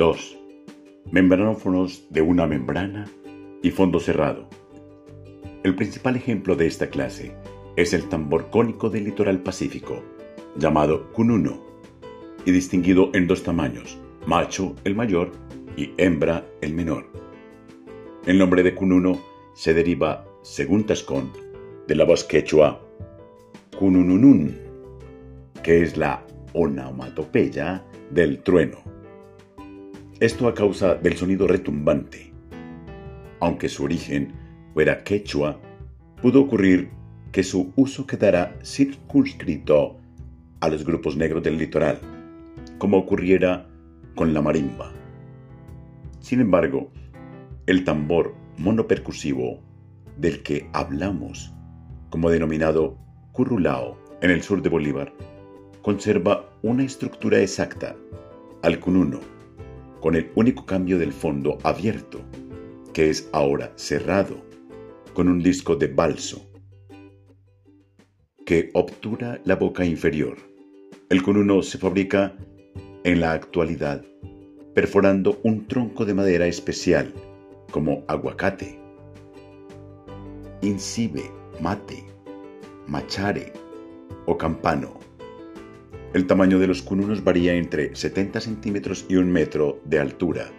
2. Membranófonos de una membrana y fondo cerrado. El principal ejemplo de esta clase es el tambor cónico del litoral pacífico, llamado cununo, y distinguido en dos tamaños, macho el mayor y hembra el menor. El nombre de cununo se deriva, según Tascón, de la voz quechua cunununun, que es la onomatopeya del trueno. Esto a causa del sonido retumbante. Aunque su origen fuera quechua, pudo ocurrir que su uso quedara circunscrito a los grupos negros del litoral, como ocurriera con la marimba. Sin embargo, el tambor monopercusivo del que hablamos, como denominado currulao en el sur de Bolívar, conserva una estructura exacta al cununo, con el único cambio del fondo abierto, que es ahora cerrado, con un disco de balso que obtura la boca inferior. El cununo se fabrica en la actualidad perforando un tronco de madera especial como aguacate, incibe, mate, machare o campano. El tamaño de los cununos varía entre 70 centímetros y un metro de altura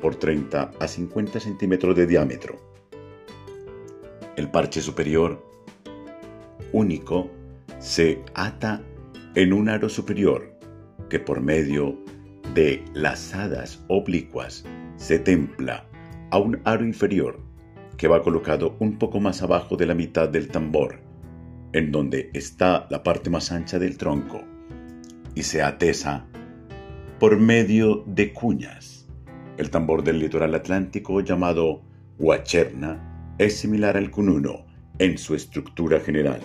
por 30 a 50 centímetros de diámetro. El parche superior, único, se ata en un aro superior que por medio de lazadas oblicuas se templa a un aro inferior que va colocado un poco más abajo de la mitad del tambor, en donde está la parte más ancha del tronco, y se atesa por medio de cuñas. El tambor del litoral atlántico llamado guacherna es similar al cununo en su estructura general.